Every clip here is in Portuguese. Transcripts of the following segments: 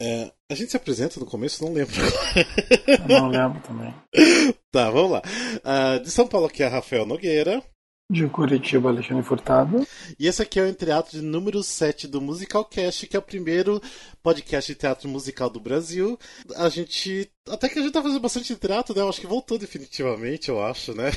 É, a gente se apresenta no começo, não lembro. Eu não lembro também. tá, vamos lá. Uh, de São Paulo aqui é Rafael Nogueira. De Curitiba, Alexandre Furtado. E esse aqui é o Entreato de número 7 do Musicalcast, que é o primeiro podcast de teatro musical do Brasil. A gente. Até que a gente tá fazendo bastante teatro, né? Eu acho que voltou definitivamente, eu acho, né?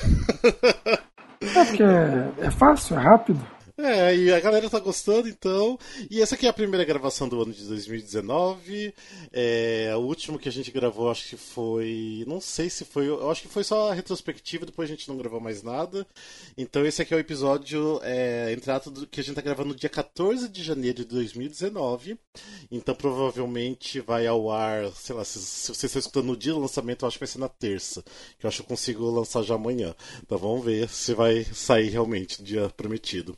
é porque é, é fácil, é rápido. É, e a galera tá gostando, então. E essa aqui é a primeira gravação do ano de 2019. É, o último que a gente gravou, acho que foi. Não sei se foi. Eu acho que foi só a retrospectiva, depois a gente não gravou mais nada. Então esse aqui é o episódio é, do, que a gente tá gravando no dia 14 de janeiro de 2019. Então provavelmente vai ao ar, sei lá, se, se você está escutando no dia do lançamento, eu acho que vai ser na terça. Que eu acho que eu consigo lançar já amanhã. Então vamos ver se vai sair realmente no dia prometido.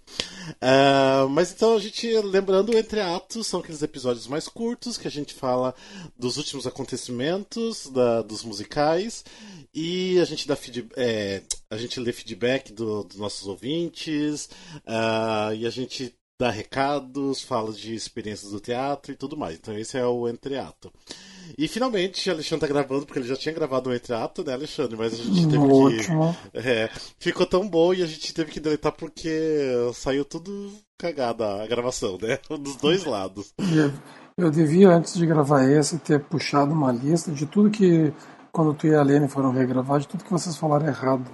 Uh, mas então a gente, lembrando, Entre Atos são aqueles episódios mais curtos que a gente fala dos últimos acontecimentos, da, dos musicais, e a gente dá feedback, é, a gente lê feedback do, dos nossos ouvintes, uh, e a gente dá recados, fala de experiências do teatro e tudo mais. Então esse é o Entre Ato. E finalmente o Alexandre tá gravando, porque ele já tinha gravado o entreato, né, Alexandre? Mas a gente teve Ótimo. que. É, ficou tão bom e a gente teve que deletar porque saiu tudo cagada a gravação, né? Dos dois lados. Eu devia, antes de gravar esse, ter puxado uma lista de tudo que, quando tu e a Lene foram regravar, de tudo que vocês falaram errado.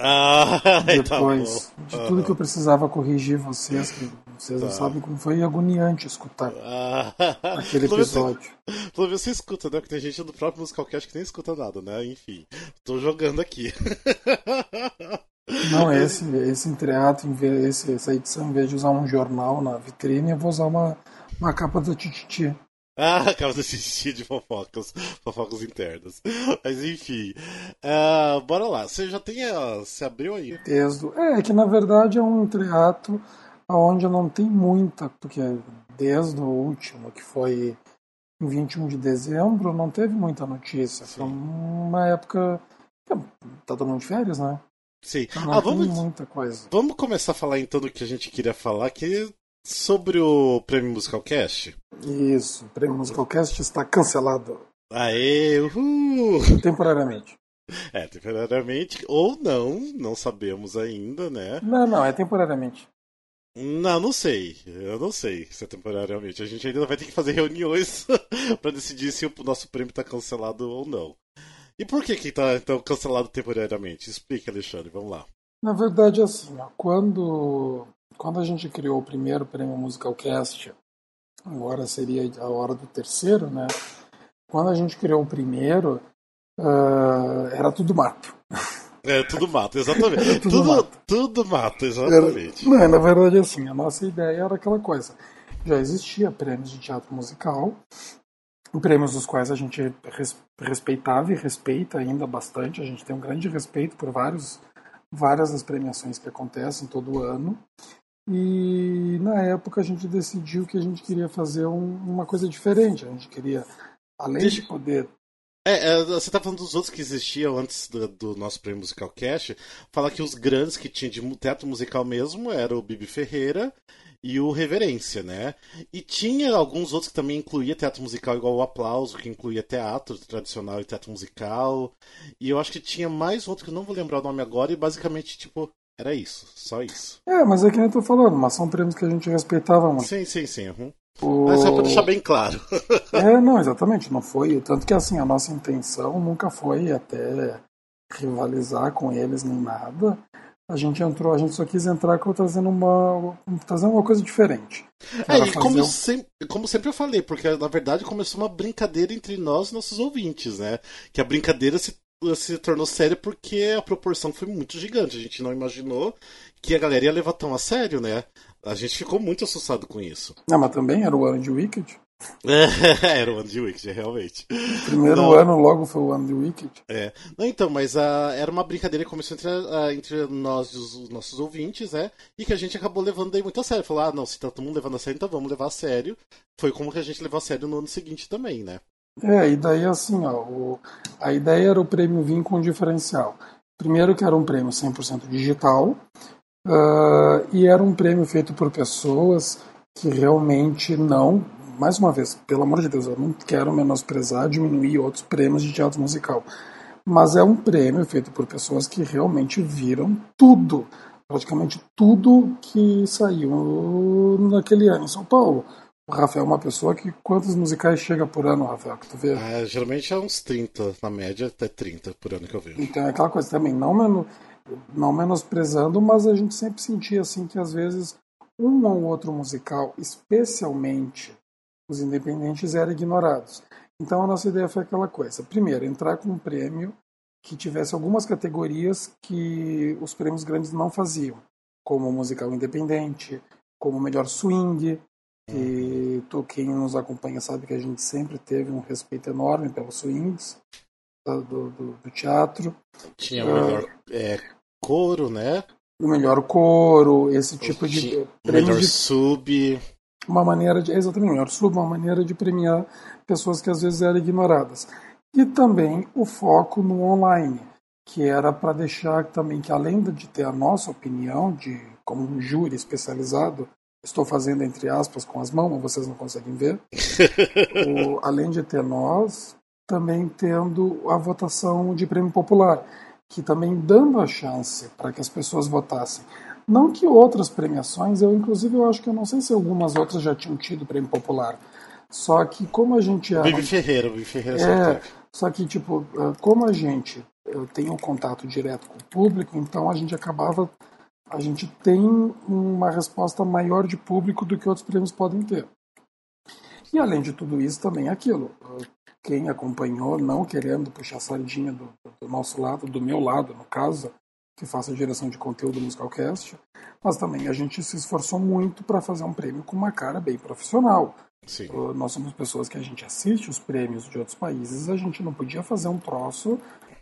Ah, tá Depois, tá de tudo que eu precisava corrigir vocês, que vocês tá. não sabem como foi agoniante escutar ah. aquele episódio. Pelo menos você escuta, né? Porque tem gente do próprio Musicalcast que nem escuta nada, né? Enfim, tô jogando aqui. Não, esse, esse entreato, esse, essa edição, em vez de usar um jornal na vitrine, eu vou usar uma, uma capa da Tititi. Ah, acaba de assistir de fofocas, fofocas internas. Mas enfim, uh, bora lá. Você já tem, a, você abriu aí? É, que na verdade é um teatro onde não tem muita, porque desde o último, que foi em 21 de dezembro, não teve muita notícia. Sim. Foi uma época. Tá todo mundo de férias, né? Sim. Então, ah, vamos, muita coisa. Vamos começar a falar então do que a gente queria falar, que Sobre o Prêmio Musical Cast? Isso, o Prêmio Musical Cast está cancelado. Aê, uhul! Temporariamente. É, temporariamente, ou não, não sabemos ainda, né? Não, não, é temporariamente. Não, não sei. Eu não sei se é temporariamente. A gente ainda vai ter que fazer reuniões para decidir se o nosso prêmio está cancelado ou não. E por que que tá então cancelado temporariamente? Explique, Alexandre, vamos lá. Na verdade, assim, quando quando a gente criou o primeiro prêmio Musical Cast, agora seria a hora do terceiro, né? Quando a gente criou o primeiro, uh, era tudo mato. É, tudo mato, exatamente. tudo, tudo, mato. tudo mato, exatamente. Era, não, na verdade, assim, a nossa ideia era aquela coisa. Já existia prêmios de teatro musical, prêmios dos quais a gente respeitava e respeita ainda bastante. A gente tem um grande respeito por vários, várias das premiações que acontecem todo ano. E na época a gente decidiu que a gente queria fazer um, uma coisa diferente. A gente queria, além de poder. É, é, você tá falando dos outros que existiam antes do, do, nosso prêmio musical cast. Falar que os grandes que tinham de teatro musical mesmo era o Bibi Ferreira e o Reverência, né? E tinha alguns outros que também incluía teatro musical, igual o Aplauso, que incluía teatro tradicional e teatro musical. E eu acho que tinha mais outro que eu não vou lembrar o nome agora, e basicamente, tipo, era isso, só isso. É, mas é que nem eu tô falando, mas são prêmios que a gente respeitava muito. Sim, sim, sim. Uhum. O... Mas só pra deixar bem claro. é, não, exatamente, não foi. Tanto que assim, a nossa intenção nunca foi até rivalizar com eles nem nada. A gente entrou, a gente só quis entrar trazendo uma, trazendo uma coisa diferente. É, e como, um... sempre, como sempre eu falei, porque na verdade começou uma brincadeira entre nós e nossos ouvintes, né? Que a brincadeira se se tornou séria porque a proporção foi muito gigante. A gente não imaginou que a galera ia levar tão a sério, né? A gente ficou muito assustado com isso. Não, mas também era o ano de Wicked. era o ano de Wicked, realmente. O primeiro não, ano logo foi o ano de Wicked. É. Não, então, mas uh, era uma brincadeira que começou entre, uh, entre nós e os, os, nossos ouvintes, né? E que a gente acabou levando daí muito a sério. Falou, ah, não, se tá todo mundo levando a sério, então vamos levar a sério. Foi como que a gente levou a sério no ano seguinte também, né? É, e daí assim, ó, o, a ideia era o prêmio vir com um diferencial. Primeiro que era um prêmio 100% digital, uh, e era um prêmio feito por pessoas que realmente não, mais uma vez, pelo amor de Deus, eu não quero menosprezar, diminuir outros prêmios de teatro musical. Mas é um prêmio feito por pessoas que realmente viram tudo, praticamente tudo que saiu naquele ano em São Paulo. O Rafael é uma pessoa que. Quantos musicais chega por ano, Rafael? Que tu vê? Ah, geralmente é uns 30, na média, até 30 por ano que eu vejo. Então é aquela coisa também, não, menos, não menosprezando, mas a gente sempre sentia assim que às vezes um ou outro musical, especialmente os independentes, eram ignorados. Então a nossa ideia foi aquela coisa: primeiro, entrar com um prêmio que tivesse algumas categorias que os prêmios grandes não faziam, como musical independente, como melhor swing, que tu, quem nos acompanha sabe que a gente sempre teve um respeito enorme pelos swings do, do, do teatro. Tinha o melhor uh, é, coro, né? O melhor coro, esse tipo de. O melhor de, sub. Uma maneira de. Exatamente, melhor sub, uma maneira de premiar pessoas que às vezes eram ignoradas. E também o foco no online, que era para deixar também que, além de ter a nossa opinião, de como um júri especializado, estou fazendo entre aspas com as mãos, vocês não conseguem ver. o, além de ter nós, também tendo a votação de prêmio popular, que também dando a chance para que as pessoas votassem. Não que outras premiações, eu inclusive eu acho que eu não sei se algumas outras já tinham tido prêmio popular. Só que como a gente era. Bibi Ferreira, Bibi Ferreira é, Só que, tipo, como a gente tem um contato direto com o público, então a gente acabava a gente tem uma resposta maior de público do que outros prêmios podem ter. E além de tudo isso, também é aquilo. Quem acompanhou, não querendo puxar a sardinha do, do nosso lado, do meu lado, no caso, que faça a direção de conteúdo Musicalcast, mas também a gente se esforçou muito para fazer um prêmio com uma cara bem profissional. Sim. Nós somos pessoas que a gente assiste os prêmios de outros países, a gente não podia fazer um troço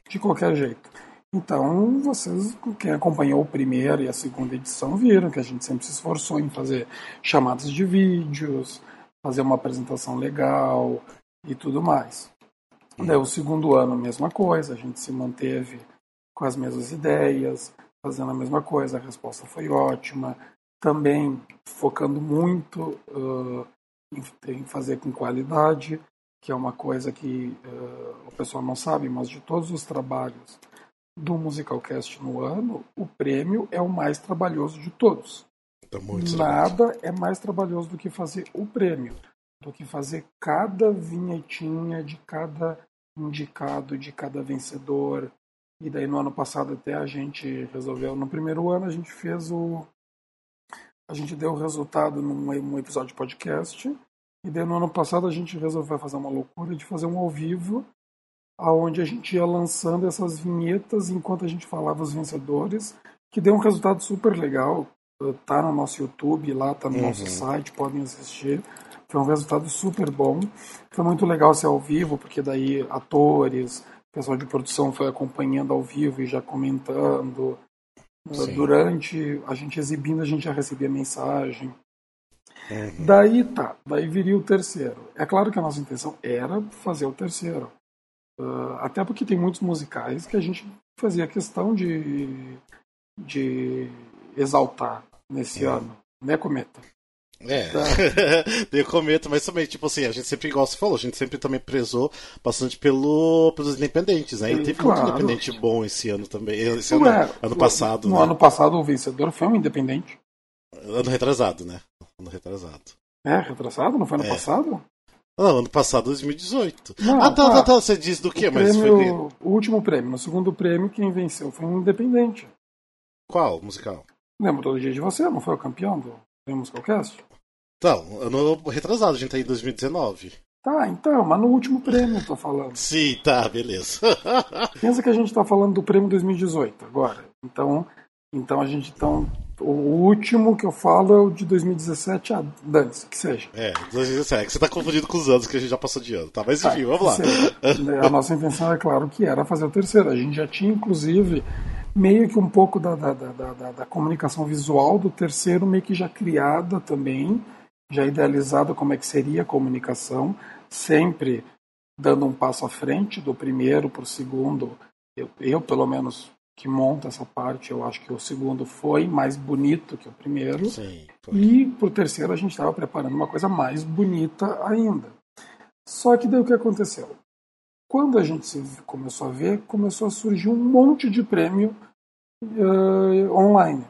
de qualquer jeito. Então, vocês, quem acompanhou o primeiro e a segunda edição, viram que a gente sempre se esforçou em fazer chamadas de vídeos, fazer uma apresentação legal e tudo mais. Daí, o segundo ano, a mesma coisa, a gente se manteve com as mesmas ideias, fazendo a mesma coisa, a resposta foi ótima. Também focando muito uh, em, fazer com qualidade, que é uma coisa que uh, o pessoal não sabe, mas de todos os trabalhos do Musicalcast no ano, o prêmio é o mais trabalhoso de todos. Tá Nada é mais trabalhoso do que fazer o prêmio, do que fazer cada vinhetinha de cada indicado, de cada vencedor. E daí no ano passado até a gente resolveu, no primeiro ano a gente fez o. A gente deu o resultado num episódio de podcast. E daí no ano passado a gente resolveu fazer uma loucura de fazer um ao vivo aonde a gente ia lançando essas vinhetas enquanto a gente falava os vencedores, que deu um resultado super legal. Tá no nosso YouTube, lá tá no uhum. nosso site, podem assistir. Foi um resultado super bom. Foi muito legal ser ao vivo, porque daí atores, pessoal de produção foi acompanhando ao vivo e já comentando. Sim. Durante a gente exibindo, a gente já recebia mensagem. Uhum. Daí tá, daí viria o terceiro. É claro que a nossa intenção era fazer o terceiro. Uh, até porque tem muitos musicais que a gente fazia questão de, de exaltar nesse é. ano, né, Cometa? É, tá. deu cometa, mas também, tipo assim, a gente sempre, igual você falou, a gente sempre também prezou bastante pelo, pelos independentes, né? E teve claro. muito independente bom esse ano também. Esse ano, é, ano passado. No né? ano passado o vencedor foi um independente. Ano retrasado, né? Ano retrasado. É, retrasado? Não foi ano é. passado? Não, ano passado, 2018. Não, ah, tá, tá, tá, Você diz do que? Mas prêmio, foi... O último prêmio. No segundo prêmio, quem venceu foi um independente. Qual musical? Lembro todo dia de você, não foi o campeão do Prêmio Musicalcast? Então, ano retrasado, a gente tá em 2019. Tá, então, mas no último prêmio eu tô falando. Sim, tá, beleza. Pensa que a gente tá falando do prêmio 2018 agora. Então, então a gente então o último que eu falo é o de 2017, ah, dane-se, que seja. É, 2017, você tá confundido com os anos que a gente já passou de ano, tá? Mas enfim, tá, vamos lá. A nossa intenção, é claro, que era fazer o terceiro. A gente já tinha, inclusive, meio que um pouco da, da, da, da, da comunicação visual do terceiro, meio que já criada também, já idealizada como é que seria a comunicação, sempre dando um passo à frente do primeiro para o segundo. Eu, eu, pelo menos, que monta essa parte. Eu acho que o segundo foi mais bonito que o primeiro. Sim, e pro terceiro a gente estava preparando uma coisa mais bonita ainda. Só que daí o que aconteceu? Quando a gente começou a ver, começou a surgir um monte de prêmio uh, online.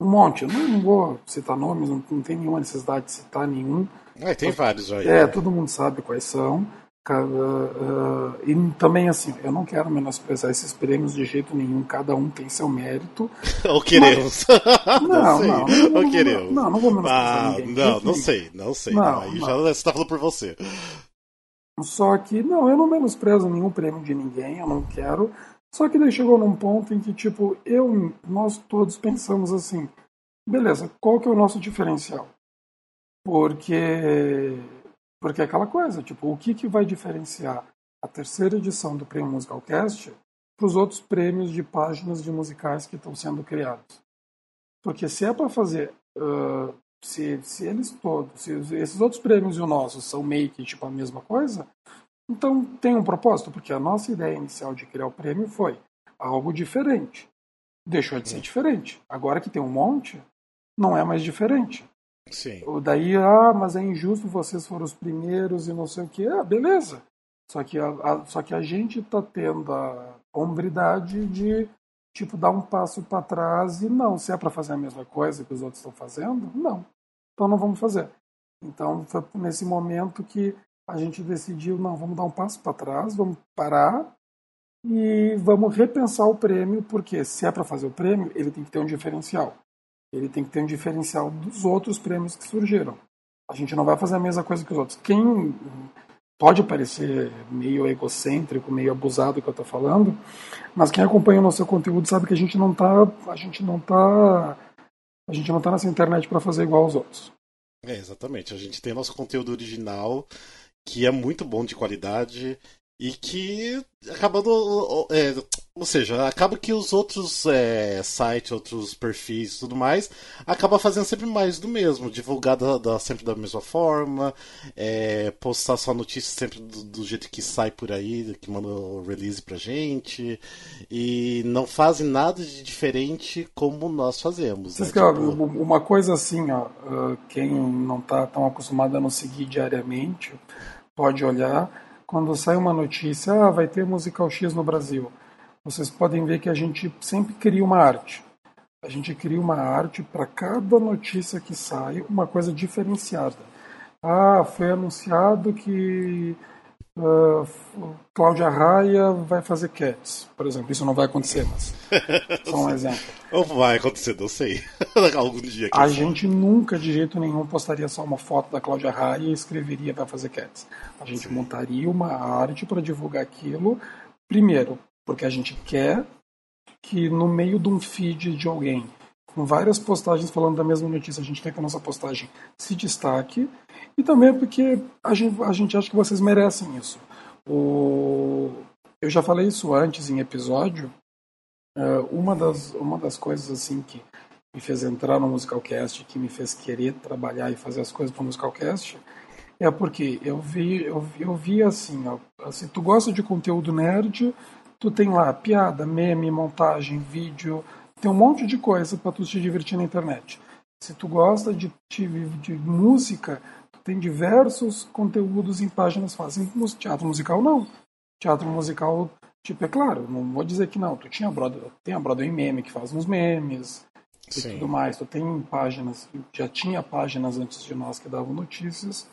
Um monte. Eu não, não vou citar nomes, não, não, tem nenhuma necessidade de citar nenhum. É, tem vários aí. É, todo mundo sabe quais são. Uh, uh, e também, assim, eu não quero menosprezar esses prêmios de jeito nenhum, cada um tem seu mérito. Ou queremos. Mas... não, não, não, não, Ou queremos. Não, não vou menosprezar ah, ninguém. Não, não sei, não sei. Não, aí já você tá falando por você. Só que, não, eu não menosprezo nenhum prêmio de ninguém, eu não quero. Só que daí chegou num ponto em que, tipo, eu, nós todos pensamos assim, beleza, qual que é o nosso diferencial? Porque porque é aquela coisa, tipo, o que, que vai diferenciar a terceira edição do Prêmio Musicalcast para os outros prêmios de páginas de musicais que estão sendo criados? Porque se é para fazer, uh, se, se eles todos, se esses outros prêmios e o nosso são meio que tipo a mesma coisa, então tem um propósito, porque a nossa ideia inicial de criar o prêmio foi algo diferente. Deixou de ser diferente. Agora que tem um monte, não é mais diferente. Sim. Daí, ah, mas é injusto, vocês foram os primeiros e não sei o que. Ah, beleza. Só que a, a só que a gente está tendo a hombridade de, tipo, dar um passo para trás e não, se é para fazer a mesma coisa que os outros estão fazendo, não. Então não vamos fazer. Então foi nesse momento que a gente decidiu, não, vamos dar um passo para trás, vamos parar e vamos repensar o prêmio, porque se é para fazer o prêmio, ele tem que ter um diferencial ele tem que ter um diferencial dos outros prêmios que surgiram. A gente não vai fazer a mesma coisa que os outros. Quem pode parecer meio egocêntrico, meio abusado do que eu estou falando, mas quem acompanha o nosso conteúdo sabe que a gente não está, a gente não tá, a gente não tá nessa internet para fazer igual aos outros. É, exatamente. A gente tem nosso conteúdo original que é muito bom de qualidade e que acabando é, ou seja acaba que os outros é, sites outros perfis tudo mais acaba fazendo sempre mais do mesmo divulgar da, da sempre da mesma forma é, postar só notícias sempre do, do, jeito que sai por aí que manda o release pra gente e não fazem nada de diferente como nós fazemos né? tipo... uma coisa assim ó ah, quem não tá tão acostumado a nos seguir diariamente pode olhar quando sai uma notícia, ah, vai ter musical X no Brasil, vocês podem ver que a gente sempre cria uma arte. A gente cria uma arte para cada notícia que sai, uma coisa diferenciada. Ah, foi anunciado que uh, Cláudia Raia vai fazer Cats, por exemplo. Isso não vai acontecer, mas só um exemplo. Ou vai acontecer, não sei. Algum dia. A gente nunca, de jeito nenhum, postaria só uma foto da Cláudia Raia e escreveria vai fazer Cats. A gente Sim. montaria uma arte para divulgar aquilo, primeiro, porque a gente quer que no meio de um feed de alguém várias postagens falando da mesma notícia, a gente quer que a nossa postagem se destaque e também porque a gente, a gente acha que vocês merecem isso. O... Eu já falei isso antes em episódio. Uh, uma, das, uma das coisas assim que me fez entrar no Musicalcast, que me fez querer trabalhar e fazer as coisas para o Musicalcast, é porque eu vi, eu, eu vi assim, ó, assim, tu gosta de conteúdo nerd, tu tem lá piada, meme, montagem, vídeo, tem um monte de coisa para tu te divertir na internet. Se tu gosta de, de, de música, tem diversos conteúdos em páginas fáceis. Teatro musical não. Teatro musical, tipo, é claro, não vou dizer que não. Tu tinha Broadway, tem a Broadway Meme que faz uns memes e Sim. tudo mais. Tu tem páginas, já tinha páginas antes de nós que davam notícias.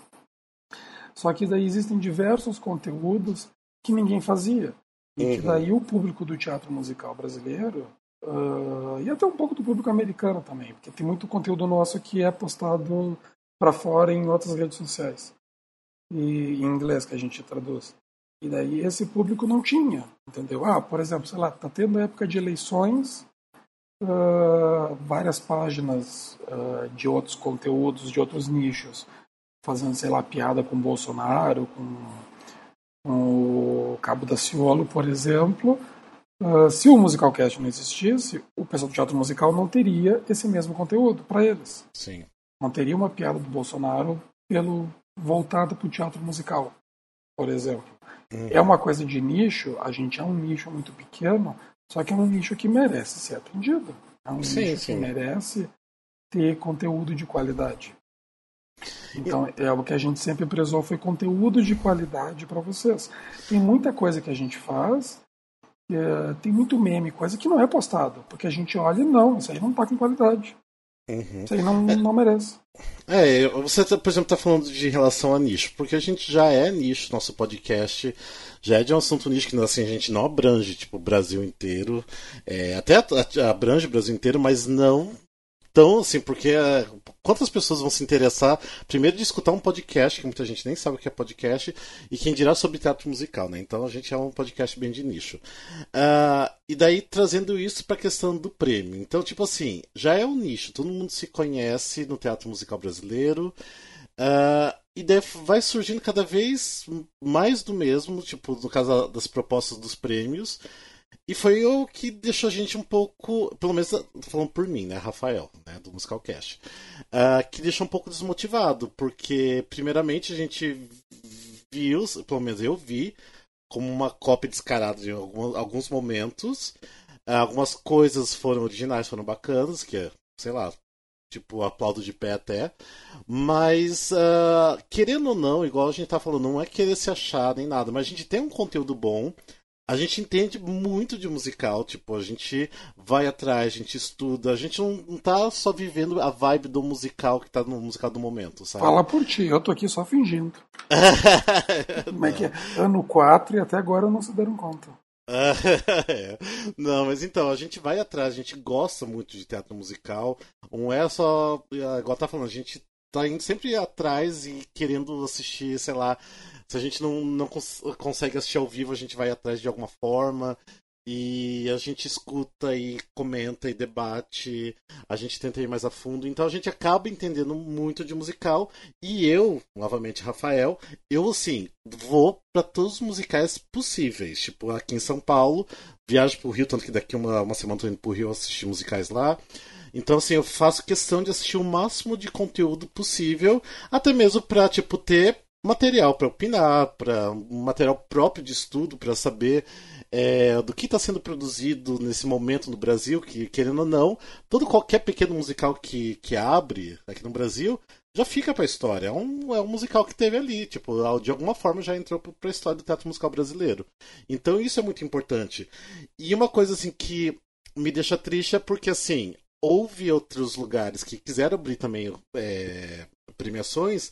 Só que daí existem diversos conteúdos que ninguém fazia. E uhum. que daí o público do teatro musical brasileiro, uh, e até um pouco do público americano também, porque tem muito conteúdo nosso que é postado para fora em outras redes sociais e em inglês que a gente traduz. E daí esse público não tinha, entendeu? Ah, por exemplo, sei lá, tá tendo época de eleições, uh, várias páginas uh, de outros conteúdos, de outros nichos, fazendo, sei lá, piada com Bolsonaro, com, com o Cabo da Ciolo, por exemplo. Uh, se o Musicalcast não existisse, o pessoal do teatro musical não teria esse mesmo conteúdo para eles. Sim não teria uma piada do Bolsonaro pelo voltada para o teatro musical, por exemplo. Uhum. É uma coisa de nicho, a gente é um nicho muito pequeno, Só que é um nicho que merece ser atendido. É um Sim, nicho sim. que merece ter conteúdo de qualidade. Então, é o que a gente sempre prezou foi conteúdo de qualidade para vocês. Tem muita coisa que a gente faz, é, tem muito meme, coisa que não é postado, porque a gente olha e não, isso aí não tá com qualidade. Uhum. Isso aí não, não merece. É, você, tá, por exemplo, está falando de relação a nicho, porque a gente já é nicho, nosso podcast já é de um assunto nicho que assim, a gente não abrange, tipo, o Brasil inteiro, é, até abrange o Brasil inteiro, mas não tão assim, porque é, quantas pessoas vão se interessar, primeiro, de escutar um podcast, que muita gente nem sabe o que é podcast, e quem dirá sobre teatro musical, né? Então a gente é um podcast bem de nicho. Ah, e daí trazendo isso para a questão do prêmio. Então, tipo assim, já é um nicho, todo mundo se conhece no teatro musical brasileiro. ah, e daí vai surgindo cada vez mais do mesmo, tipo, no caso das propostas dos prêmios. E foi o que deixou a gente um pouco, pelo menos falando por mim, né, Rafael, né, do Musicalcast, ah, que deixou um pouco desmotivado, porque primeiramente a gente viu, pelo menos eu vi, como uma cópia descarada de algum- alguns momentos. Ah, Algumas coisas foram originais, foram bacanas, que é, sei lá, tipo, aplaudo de pé até. Mas, ah, querendo ou não, igual a gente tá falando, não é querer se achar nem nada, mas a gente tem um conteúdo bom. A gente entende muito de musical, tipo, a gente vai atrás, a gente estuda, a gente não, não tá só vivendo a vibe do musical que tá no musical do momento, sabe? Fala por ti, eu tô aqui só fingindo. Como é que é? Ano 4 e até agora não se deram conta. Não, mas então, a gente vai atrás, a gente gosta muito de teatro musical. Não é só. Igual tá falando, a gente tá indo sempre atrás e querendo assistir, sei lá. Se a gente não, não cons- consegue assistir ao vivo, a gente vai atrás de alguma forma. E a gente escuta e comenta e debate, a gente tenta ir mais a fundo, então a gente acaba entendendo muito de musical. E eu, novamente, Rafael, eu assim, vou para todos os musicais possíveis. Tipo, aqui em São Paulo, viajo pro Rio, tanto que daqui uma, uma semana tô indo pro Rio assistir musicais lá. Então, assim, eu faço questão de assistir o máximo de conteúdo possível, até mesmo pra, tipo, ter material para opinar, para um material próprio de estudo, para saber é, do que está sendo produzido nesse momento no Brasil, que, querendo ou não, todo qualquer pequeno musical que, que abre aqui no Brasil já fica pra história. É um, é um musical que teve ali, tipo, de alguma forma já entrou pra história do teatro musical brasileiro. Então isso é muito importante. E uma coisa assim que me deixa triste é porque assim, houve outros lugares que quiseram abrir também é, premiações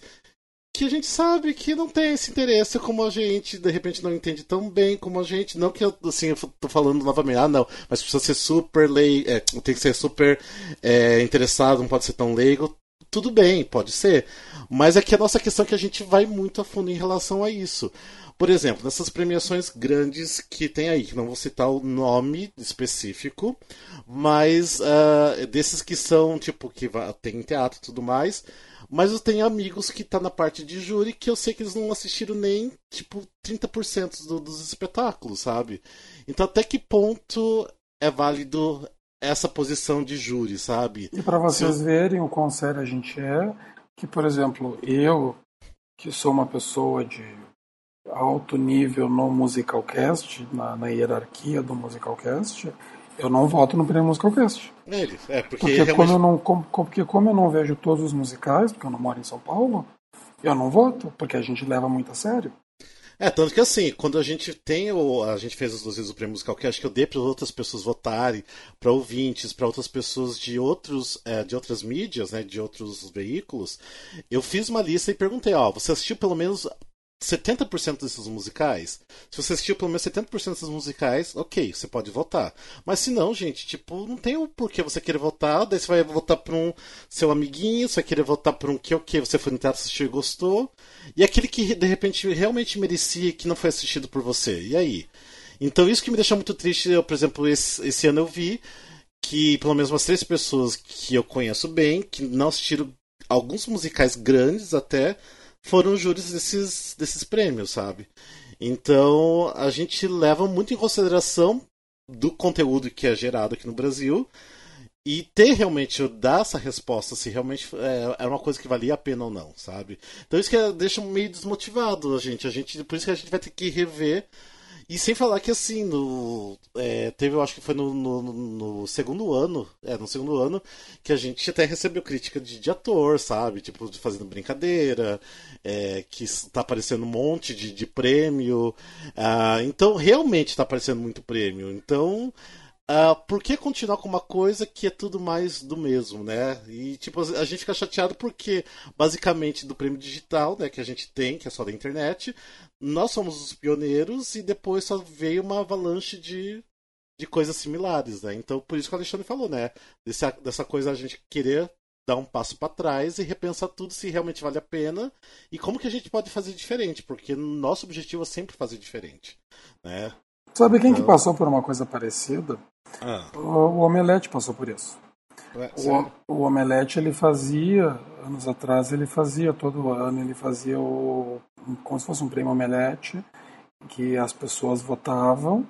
que a gente sabe que não tem esse interesse como a gente, de repente não entende tão bem como a gente. Não que eu, assim, eu tô falando novamente, ah, não, mas precisa ser super leigo, é, tem que ser super é, interessado, não pode ser tão leigo. Tudo bem, pode ser. Mas é que a nossa questão é que a gente vai muito a fundo em relação a isso. Por exemplo, nessas premiações grandes que tem aí, que não vou citar o nome específico, mas uh, desses que são, tipo, que tem teatro e tudo mais, mas eu tenho amigos que tá na parte de júri que eu sei que eles não assistiram nem, tipo, 30% do, dos espetáculos, sabe? Então até que ponto é válido essa posição de júri, sabe? E para vocês verem o quão sério a gente é, que, por exemplo, eu, que sou uma pessoa de alto nível no Musicalcast, na, na hierarquia do Musicalcast, eu não voto no prêmio Musicalcast. Ele, é, porque, porque, realmente... como eu não, como, porque como eu não vejo todos os musicais, porque eu não moro em São Paulo, eu não voto, porque a gente leva muito a sério. É, tanto que assim, quando a gente tem o. A gente fez as duas vezes o prêmio musical, que acho que eu dei para outras pessoas votarem, para ouvintes, para outras pessoas de outros é, de outras mídias, né, de outros veículos, eu fiz uma lista e perguntei, ó, você assistiu pelo menos 70% desses musicais? Se você assistiu pelo menos 70% desses musicais, ok, você pode votar. Mas se não, gente, tipo, não tem o porquê você querer votar, daí você vai votar pra um seu amiguinho, você vai querer votar por um que ok, você foi no teatro, assistiu e gostou, e aquele que de repente realmente merecia que não foi assistido por você. E aí? Então isso que me deixa muito triste, eu, por exemplo, esse, esse ano eu vi que pelo menos umas três pessoas que eu conheço bem, que não assistiram alguns musicais grandes até, foram júris desses, desses prêmios, sabe? Então a gente leva muito em consideração do conteúdo que é gerado aqui no Brasil e ter realmente dar essa resposta se realmente é, é uma coisa que valia a pena ou não, sabe? Então isso que deixa meio desmotivado a gente, a gente por isso que a gente vai ter que rever E sem falar que assim, no, é, teve, eu acho que foi no, no, no, segundo ano, é, no segundo ano, que a gente até recebeu crítica de, de ator, sabe? Tipo, de fazendo brincadeira, é, que tá aparecendo um monte de, de prêmio. Ah, então, realmente tá aparecendo muito prêmio. Então, Uh, por que continuar com uma coisa que é tudo mais do mesmo, né? E tipo, a gente fica chateado porque, basicamente, do prêmio digital, né, que a gente tem, que é só da internet, nós somos os pioneiros e depois só veio uma avalanche de, de coisas similares, né? Então, por isso que o Alexandre falou, né? Desse, dessa coisa a gente querer dar um passo para trás e repensar tudo se realmente vale a pena e como que a gente pode fazer diferente, porque nosso objetivo é sempre fazer diferente, né? Sabe quem então... que passou por uma coisa parecida? Ah. O, o Omelete passou por isso. O, o Omelete ele fazia, anos atrás, ele fazia, todo ano ele fazia o, como se fosse um prêmio Omelete, que as pessoas votavam,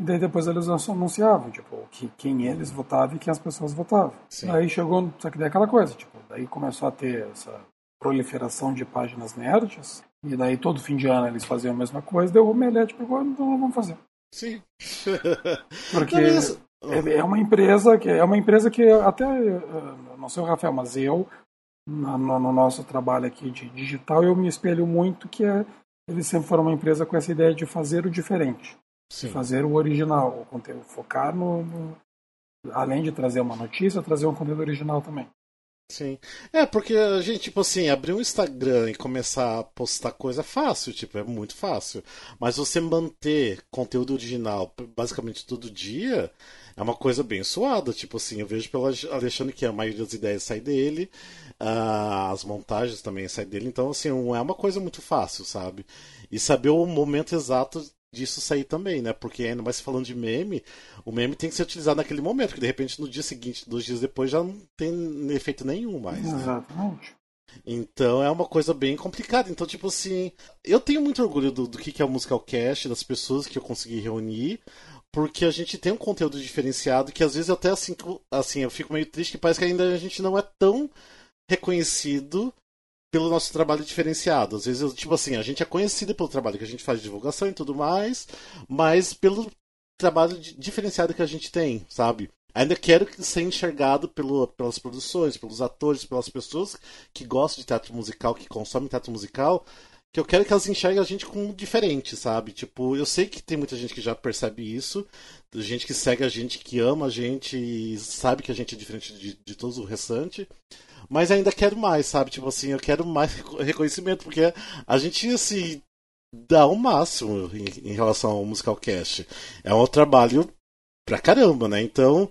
e daí depois eles anunciavam, tipo, que, quem eles votavam e quem as pessoas votavam. Sim. Aí chegou, só que daí aquela coisa, tipo, daí começou a ter essa proliferação de páginas nerds, e daí todo fim de ano eles faziam a mesma coisa, deu o Omelete pegou, então vamos fazer. Sim. Porque é, é uma empresa que é uma empresa que até não sei o Rafael, mas eu no, no, nosso trabalho aqui de digital eu me espelho muito que é, eles sempre foram uma empresa com essa ideia de fazer o diferente, Sim. fazer o original, o conteúdo, focar no, no além de trazer uma notícia, trazer um conteúdo original também. Sim. É, porque a gente, tipo assim, abrir um Instagram e começar a postar coisa é fácil, tipo, é muito fácil. Mas você manter conteúdo original basicamente todo dia é uma coisa bem suada. Tipo assim, eu vejo pelo Alexandre que a maioria das ideias sai dele, uh, as montagens também saem dele, então assim, não é uma coisa muito fácil, sabe? E saber o momento exato disso sair também, né? Porque ainda mais falando de meme, o meme tem que ser utilizado naquele momento, porque de repente no dia seguinte, dois dias depois, já não tem efeito nenhum mais. Né? Exatamente. Então é uma coisa bem complicada. Então, tipo assim, eu tenho muito orgulho do, do que é o Musical Cast, das pessoas que eu consegui reunir, porque a gente tem um conteúdo diferenciado que às vezes eu até assim, assim eu fico meio triste que parece que ainda a gente não é tão reconhecido pelo nosso trabalho diferenciado. Às vezes, tipo assim, a gente é conhecido pelo trabalho que a gente faz de divulgação e tudo mais, mas pelo trabalho diferenciado que a gente tem, sabe? Ainda quero ser enxergado pelo, pelas produções, pelos atores, pelas pessoas que gostam de teatro musical, que consomem teatro musical, que eu quero que elas enxerguem a gente como diferente, sabe? Tipo, eu sei que tem muita gente que já percebe isso, gente que segue a gente, que ama a gente e sabe que a gente é diferente de, de todo o restante. Mas ainda quero mais, sabe? Tipo assim, eu quero mais reconhecimento, porque a gente, assim, dá o máximo em, em relação ao Musical Cast. É um trabalho pra caramba, né? Então,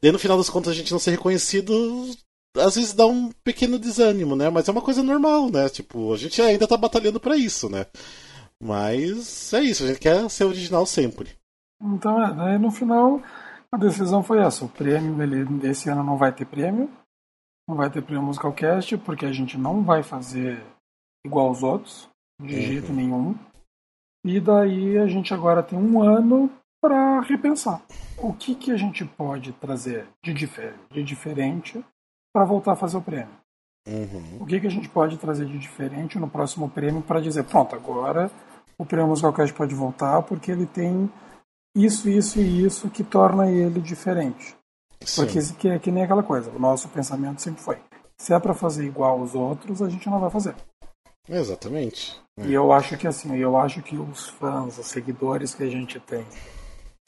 daí no final das contas a gente não ser reconhecido, às vezes dá um pequeno desânimo, né? Mas é uma coisa normal, né? Tipo, a gente ainda tá batalhando para isso, né? Mas é isso, a gente quer ser original sempre. Então, é, no final a decisão foi essa. O prêmio, ele, esse ano não vai ter prêmio. Não vai ter prêmio Musicalcast, porque a gente não vai fazer igual aos outros, de uhum. jeito nenhum. E daí a gente agora tem um ano para repensar. O que, que a gente pode trazer de, difer de diferente para voltar a fazer o prêmio? Uhum. O que, que a gente pode trazer de diferente no próximo prêmio para dizer, pronto, agora o prêmio Musicalcast pode voltar porque ele tem isso, isso e isso que torna ele diferente. Porque que, é que nem aquela coisa, o nosso pensamento sempre foi: se é para fazer igual aos outros, a gente não vai fazer. Exatamente. É. E eu acho que assim, eu acho que os fãs, os seguidores que a gente tem,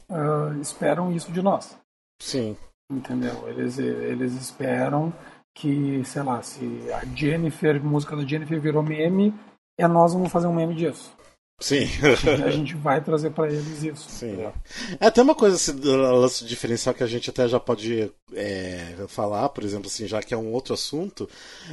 uh, esperam isso de nós. Sim. Entendeu? Eles, eles esperam que, sei lá, se a Jennifer, música da Jennifer virou meme, é nós vamos fazer um meme disso. Sim. a gente vai trazer para eles isso. Sim. É até uma coisa assim, lance diferencial que a gente até já pode é, falar, por exemplo, assim, já que é um outro assunto.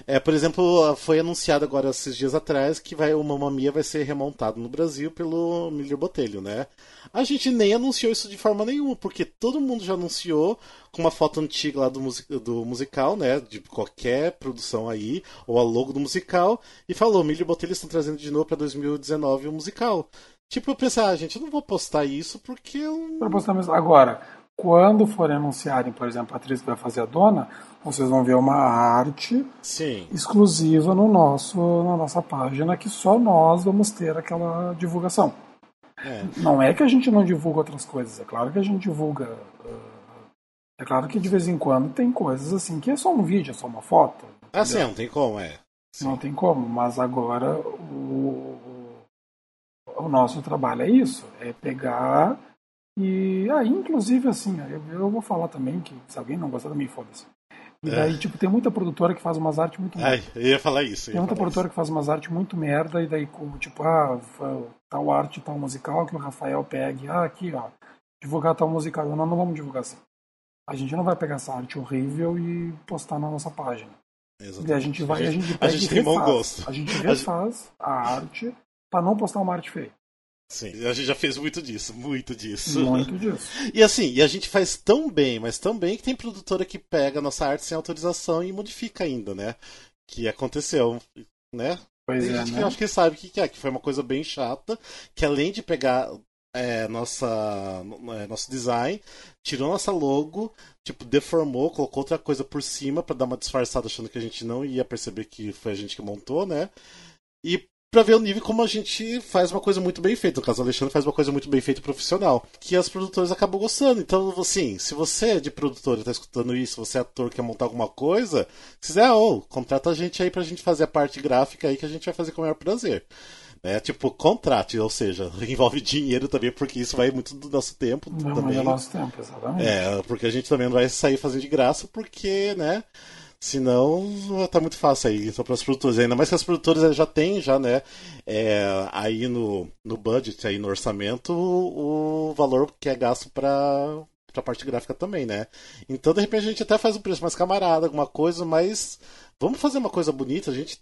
É, por exemplo, foi anunciado agora esses dias atrás que vai, o Mamma Mia vai ser remontado no Brasil pelo Milho Botelho, né? A gente nem anunciou isso de forma nenhuma, porque todo mundo já anunciou com uma foto antiga lá do, do musical, né? De qualquer produção aí, ou a logo do musical, e falou: Milho e Botelho estão trazendo de novo para 2019 o musical. Tipo, eu pensei, ah, gente, eu não vou postar isso porque eu. Pra postar mesmo. Agora, quando forem anunciarem, por exemplo, a atriz que vai fazer a dona, vocês vão ver uma arte Sim. exclusiva no nosso, na nossa página, que só nós vamos ter aquela divulgação. É. Não é que a gente não divulga outras coisas, é claro que a gente divulga. É claro que de vez em quando tem coisas assim que é só um vídeo, é só uma foto. Ah, sim, não tem como, é. Sim. Não tem como, mas agora o, o nosso trabalho é isso, é pegar e aí, ah, inclusive assim, eu, eu, vou falar também que se alguém não gostar também foda-se. E daí, é. tipo, tem muita produtora que faz umas artes muito Ai, eu ia falar isso. Tem muita produtora isso. que faz umas artes muito merda, e daí, tipo, ah, tal arte, tal musical, que o Rafael pegue, ah, aqui, ó, divulgar tal musical. Não, não vamos divulgar assim. A gente não vai pegar essa arte horrível e postar na nossa página. Exatamente. E a gente vai, a gente, a gente, a gente tem bom gosto. A gente refaz a, arte para não postar uma arte feia. Sim, a gente já fez muito disso, muito disso. Muito disso. E assim, e a gente faz tão bem, mas tão bem que tem produtora que pega a nossa arte sem autorização e modifica ainda, né? Que aconteceu, né? Pois tem é, gente né? que acho que sabe o que é, que foi uma coisa bem chata, que além de pegar é, nossa, é, nosso design, tirou nossa logo, tipo, deformou, colocou outra coisa por cima para dar uma disfarçada, achando que a gente não ia perceber que foi a gente que montou, né? E para ver o nível como a gente faz uma coisa muito bem feita. No caso, o Alexandre faz uma coisa muito bem feita profissional, que as produtoras acabam gostando. Então, assim, se você é de produtora e tá escutando isso, você é ator quer montar alguma coisa, se quiser, oh, contrata a gente aí pra gente fazer a parte gráfica aí que a gente vai fazer com o maior prazer. É tipo, contrate, ou seja, envolve dinheiro também, porque isso vai muito do nosso tempo. Não, também. É nosso tempo, exatamente. É, porque a gente também não vai sair fazendo de graça, porque, né? Senão, tá muito fácil aí. Então, para as produtoras, ainda mais que as produtoras já têm, já, né, é, aí no, no budget, aí no orçamento, o, o valor que é gasto para a parte gráfica também, né? Então, de repente, a gente até faz um preço mais camarada, alguma coisa, mas vamos fazer uma coisa bonita, a gente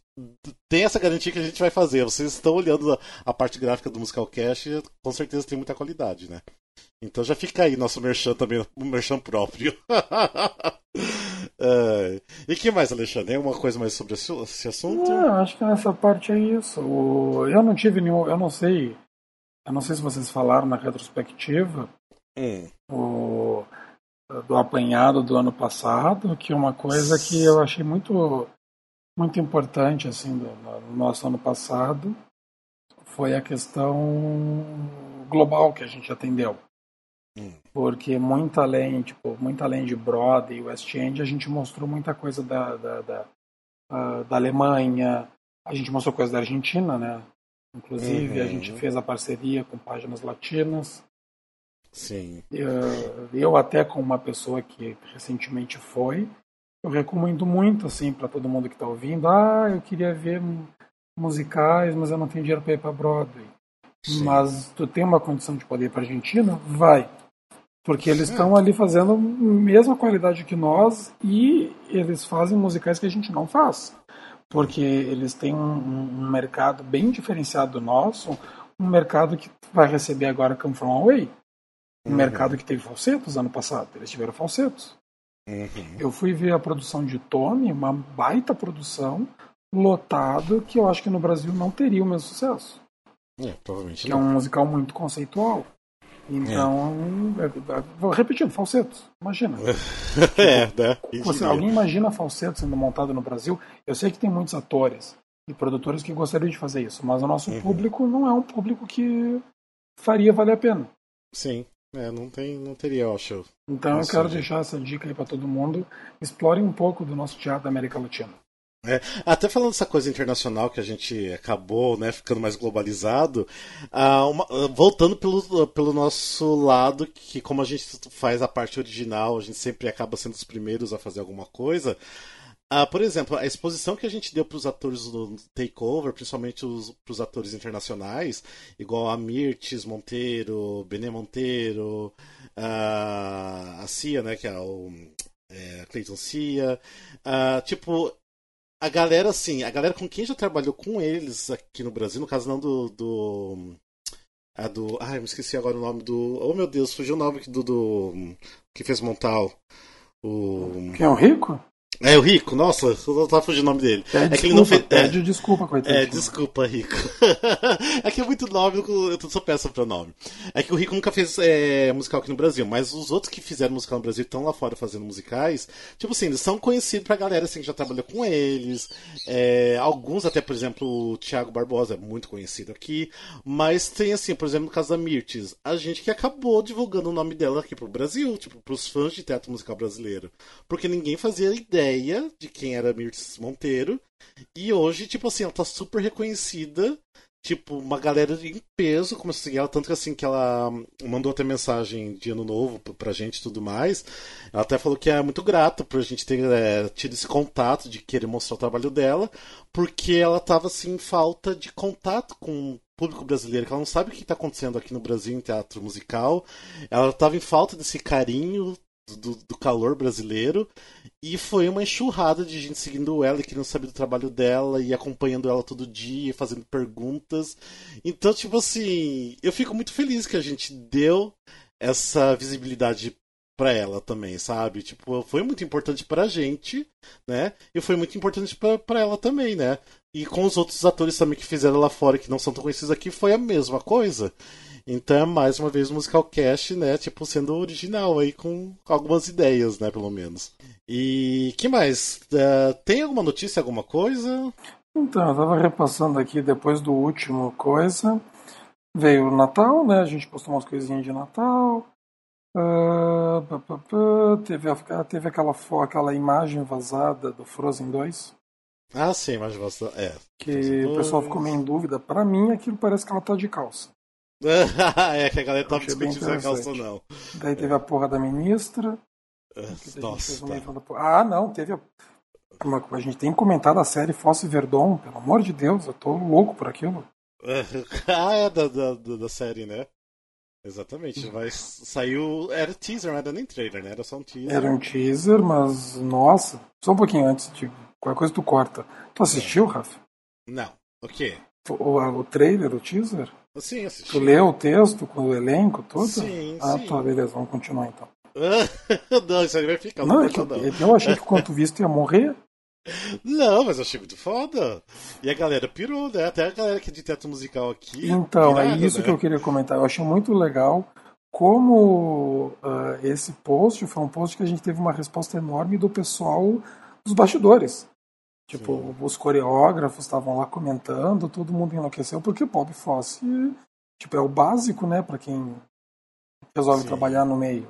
tem essa garantia que a gente vai fazer. Vocês estão olhando a, a parte gráfica do Musical Cash, com certeza tem muita qualidade, né? Então já fica aí nosso merchan também, o merchan próprio. uh, e que mais, Alexandre? Alguma coisa mais sobre esse assunto? Não, acho que nessa parte é isso. Eu não tive nenhum. Eu não sei. Eu não sei se vocês falaram na retrospectiva hum. o, do apanhado do ano passado, que é uma coisa que eu achei muito, muito importante assim, do, do nosso ano passado foi a questão global que a gente atendeu. Porque muito além, tipo, muito além de Broadway e West End, a gente mostrou muita coisa da, da, da, da Alemanha, a gente mostrou coisa da Argentina, né? Inclusive, uhum. a gente fez a parceria com páginas latinas. Sim. Eu, eu até com uma pessoa que recentemente foi, eu recomendo muito, assim, para todo mundo que está ouvindo. Ah, eu queria ver musicais, mas eu não tenho dinheiro para ir para Broadway. Sim. Mas tu tem uma condição de poder ir para Argentina? Vai. Porque eles estão ali fazendo a mesma qualidade que nós e eles fazem musicais que a gente não faz. Porque eles têm um, um mercado bem diferenciado do nosso, um mercado que vai receber agora Come From Away. Um uhum. mercado que teve falsetos ano passado. Eles tiveram falsetos. Uhum. Eu fui ver a produção de Tony, uma baita produção, lotado, que eu acho que no Brasil não teria o mesmo sucesso. É, provavelmente que não. é um musical muito conceitual. Então, é. vou repetindo, falsetos. Imagina. é, né? Você, alguém imagina falseto sendo montado no Brasil? Eu sei que tem muitos atores e produtores que gostariam de fazer isso, mas o nosso uhum. público não é um público que faria valer a pena. Sim, é, não, tem, não teria, eu acho. Então eu quero deixar essa dica aí para todo mundo. Explorem um pouco do nosso teatro da América Latina. É, até falando dessa coisa internacional que a gente acabou né, ficando mais globalizado, uh, uma, uh, voltando pelo, pelo nosso lado, que como a gente faz a parte original, a gente sempre acaba sendo os primeiros a fazer alguma coisa. Uh, por exemplo, a exposição que a gente deu para os atores do Takeover, principalmente para os atores internacionais, igual a Mirtes Monteiro, Bené Monteiro, a Cia, né, que é o é, Clayton Cia, tipo, a galera, assim, a galera com quem já trabalhou com eles aqui no Brasil, no caso não do. do a do. Ai, me esqueci agora o nome do. Oh meu Deus, fugiu o nome do. do que fez Montal. O. Quem é o Rico? É o Rico, nossa, eu tava fugindo o nome dele. É, é desculpa, que ele não fez. Pede desculpa, coitado. É, desculpa, Rico. é que é muito nome, eu só peço pra nome. É que o Rico nunca fez é, musical aqui no Brasil, mas os outros que fizeram musical no Brasil estão lá fora fazendo musicais. Tipo assim, eles são conhecidos pra galera assim, que já trabalhou com eles. É, alguns, até, por exemplo, o Thiago Barbosa é muito conhecido aqui. Mas tem assim, por exemplo, no caso da Mirtes, a gente que acabou divulgando o nome dela aqui pro Brasil, tipo, pros fãs de teatro musical brasileiro. Porque ninguém fazia ideia ideia de quem era Mirtes Monteiro. E hoje, tipo assim, ela tá super reconhecida. Tipo, uma galera em peso começou a seguir ela, tanto que assim, que ela mandou até mensagem de ano novo pra gente e tudo mais. Ela até falou que é muito grata por a gente ter é, tido esse contato de querer mostrar o trabalho dela, porque ela tava assim, em falta de contato com o público brasileiro, que ela não sabe o que está acontecendo aqui no Brasil em teatro musical. Ela estava em falta desse carinho do, do, calor brasileiro. E foi uma enxurrada de gente seguindo ela e querendo saber do trabalho dela e acompanhando ela todo dia, fazendo perguntas. Então, tipo assim, eu fico muito feliz que a gente deu essa visibilidade para ela também, sabe? Tipo, foi muito importante pra gente, né? E foi muito importante para ela também, né? E com os outros atores também que fizeram lá fora, que não são tão conhecidos aqui, foi a mesma coisa. Então é mais uma vez o Musical Cast, né? Tipo, sendo original aí com algumas ideias, né? Pelo menos. E que mais? Uh, tem alguma notícia, alguma coisa? Então, eu tava repassando aqui depois do último coisa. Veio o Natal, né? A gente postou umas coisinhas de Natal. Uh, teve, teve aquela, aquela imagem vazada do Frozen 2. Ah, sim, imagem vazada. É. Que o pessoal ficou meio em dúvida. Para mim, aquilo parece que ela tá de calça. é, que a galera tava discutindo se é calça não. Daí teve a porra da ministra. Nossa. Tá. Ah, não, teve a... a gente tem comentado a série Fosse Verdon, pelo amor de Deus, eu tô louco por aquilo. ah, é da, da, da série, né? Exatamente, vai, saiu. Era teaser, não era nem trailer, né? Era só um teaser. Era um teaser, mas nossa, só um pouquinho antes de qualquer coisa tu corta. Tu assistiu, Rafa? Não. O quê? O, o trailer, o teaser? Sim, assisti. Tu leu o texto com o elenco todo? Sim, ah, sim. tá, beleza, vamos continuar então. não, isso aí vai ficar. Não, não, é que, não. eu achei que quando tu viste ia morrer. Não, mas eu achei muito foda. E a galera pirou, né? Até a galera que é de teatro musical aqui. Então, pirada, é isso né? que eu queria comentar. Eu achei muito legal como uh, esse post foi um post que a gente teve uma resposta enorme do pessoal dos bastidores. Tipo, Sim. os coreógrafos estavam lá comentando, todo mundo enlouqueceu, porque Bob Fosse tipo, é o básico, né, para quem resolve Sim. trabalhar no meio.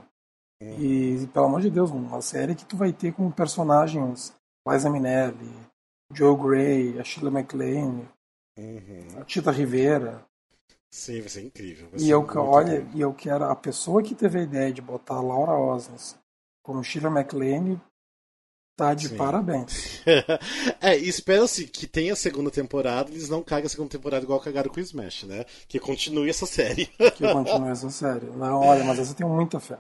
Hum. E, pelo amor de Deus, uma série que tu vai ter com personagens Liza Minnelli, Joe Gray, a Sheila MacLaine, Uhum. a Tita Rivera. Sim, vai ser incrível. vai E ser eu, muito olha, bom. e eu quero a pessoa que teve a ideia de botar a Laura Osnes como Sheila MacLaine tá de Sim. parabéns. é, e espera-se que tenha a segunda temporada eles não caguem a segunda temporada igual cagaram com o Smash, né? Que continue essa série. que continue essa série. Não, olha, mas eu tenho muita fé.